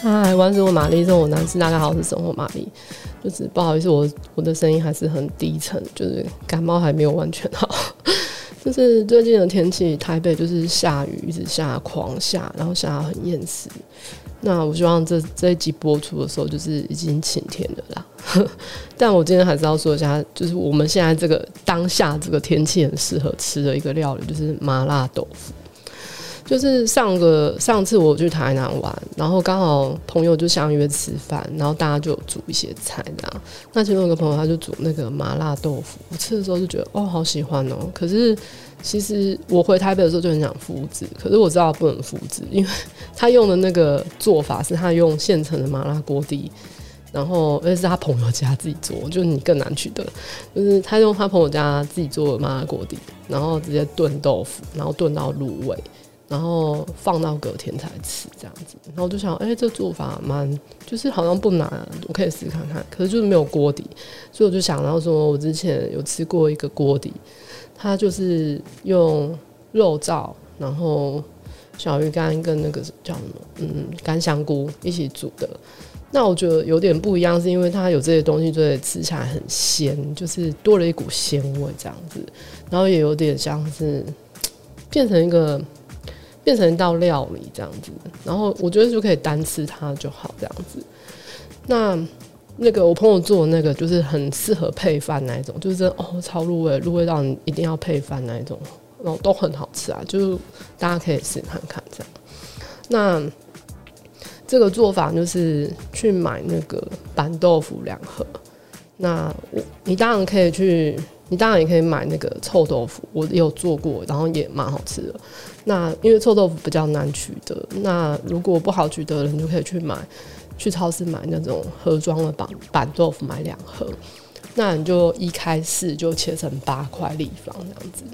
嗨，万事问玛丽，生活男士，大家好，是生活玛丽。就是不好意思，我我的声音还是很低沉，就是感冒还没有完全好。就是最近的天气，台北就是下雨，一直下，狂下，然后下很厌世。那我希望这这一集播出的时候，就是已经晴天了啦。但我今天还是要说一下，就是我们现在这个当下这个天气很适合吃的一个料理，就是麻辣豆腐。就是上个上次我去台南玩，然后刚好朋友就相约吃饭，然后大家就煮一些菜这样。那其中有个朋友他就煮那个麻辣豆腐，我吃的时候就觉得哦好喜欢哦。可是其实我回台北的时候就很想复制，可是我知道不能复制，因为他用的那个做法是他用现成的麻辣锅底，然后而且是他朋友家自己做，就你更难取得。就是他用他朋友家自己做的麻辣锅底，然后直接炖豆腐，然后炖到入味。然后放到隔天才吃这样子，然后我就想，哎、这做法蛮，就是好像不难，我可以试试看看。可是就是没有锅底，所以我就想到说，我之前有吃过一个锅底，它就是用肉燥，然后小鱼干跟那个叫什么，嗯，干香菇一起煮的。那我觉得有点不一样，是因为它有这些东西，所以吃起来很鲜，就是多了一股鲜味这样子。然后也有点像是 变成一个。变成一道料理这样子，然后我觉得就可以单吃它就好这样子。那那个我朋友做的那个就是很适合配饭那一种，就是真的哦超入味，入味到你一定要配饭那一种，然后都很好吃啊，就是大家可以试看看这样。那这个做法就是去买那个板豆腐两盒，那我你当然可以去。你当然也可以买那个臭豆腐，我也有做过，然后也蛮好吃的。那因为臭豆腐比较难取得，那如果不好取得的，你就可以去买，去超市买那种盒装的板板豆腐，买两盒。那你就一开始就切成八块立方这样子。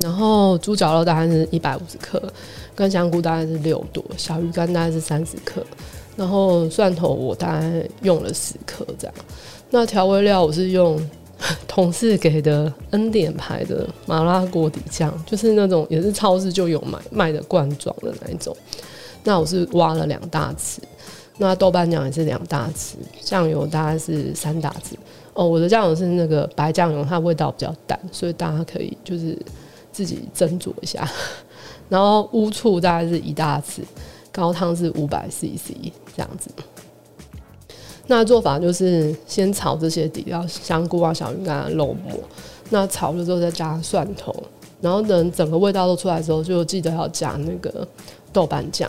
然后猪脚肉大概是一百五十克，干香菇大概是六朵，小鱼干大概是三十克，然后蒜头我大概用了十克这样。那调味料我是用。同事给的恩典牌的麻辣锅底酱，就是那种也是超市就有卖卖的罐装的那一种。那我是挖了两大匙，那豆瓣酱也是两大匙，酱油大概是三大匙。哦，我的酱油是那个白酱油，它味道比较淡，所以大家可以就是自己斟酌一下。然后乌醋大概是一大匙，高汤是五百 CC 这样子。那做法就是先炒这些底料，香菇啊、小鱼干、啊、肉末。那炒了之后再加蒜头，然后等整个味道都出来之后，就记得要加那个豆瓣酱。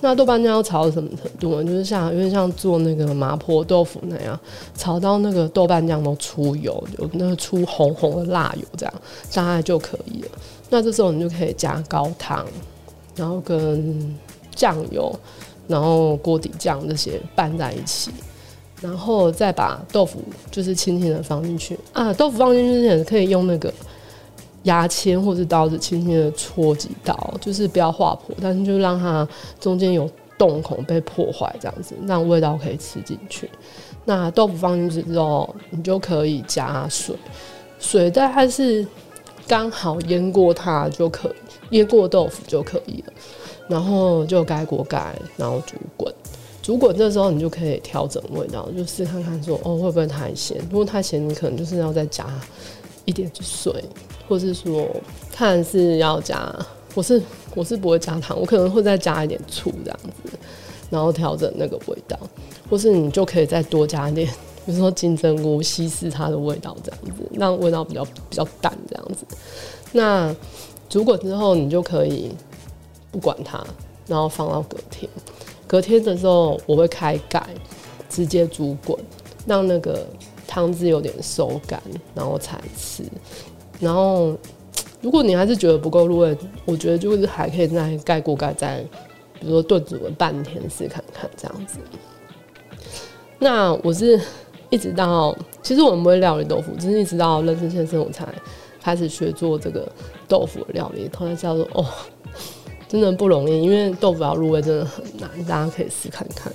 那豆瓣酱要炒到什么程度呢？就是像有点像做那个麻婆豆腐那样，炒到那个豆瓣酱都出油，有那个出红红的辣油，这样大概就可以了。那这时候你就可以加高汤，然后跟酱油，然后锅底酱这些拌在一起。然后再把豆腐就是轻轻的放进去啊，豆腐放进去之前可以用那个牙签或者刀子轻轻的戳几刀，就是不要划破，但是就让它中间有洞孔被破坏这样子，让味道可以吃进去。那豆腐放进去之后，你就可以加水，水大概是刚好淹过它就可以，淹过豆腐就可以了，然后就盖锅盖，然后煮滚。煮滚这时候，你就可以调整味道，就试看看说哦会不会太咸。如果太咸，你可能就是要再加一点水，或是说看是要加。我是我是不会加糖，我可能会再加一点醋这样子，然后调整那个味道。或是你就可以再多加一点，比如说金针菇稀释它的味道这样子，让味道比较比较淡这样子。那煮滚之后，你就可以不管它，然后放到隔天。隔天的时候，我会开盖，直接煮滚，让那个汤汁有点收干，然后才吃。然后，如果你还是觉得不够入味，我觉得就是还可以再盖锅盖，再比如说炖煮个半天试看看这样子。那我是一直到，其实我们不会料理豆腐，只是一直到认识先生，我才开始学做这个豆腐料理。后来叫做哦。真的不容易，因为豆腐要入味真的很难，大家可以试看看。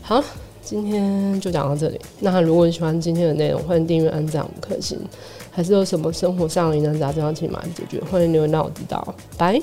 好，今天就讲到这里。那如果你喜欢今天的内容，欢迎订阅、按赞、五颗星。还是有什么生活上的疑难杂症要请马上解决，欢迎留言让我知道。拜。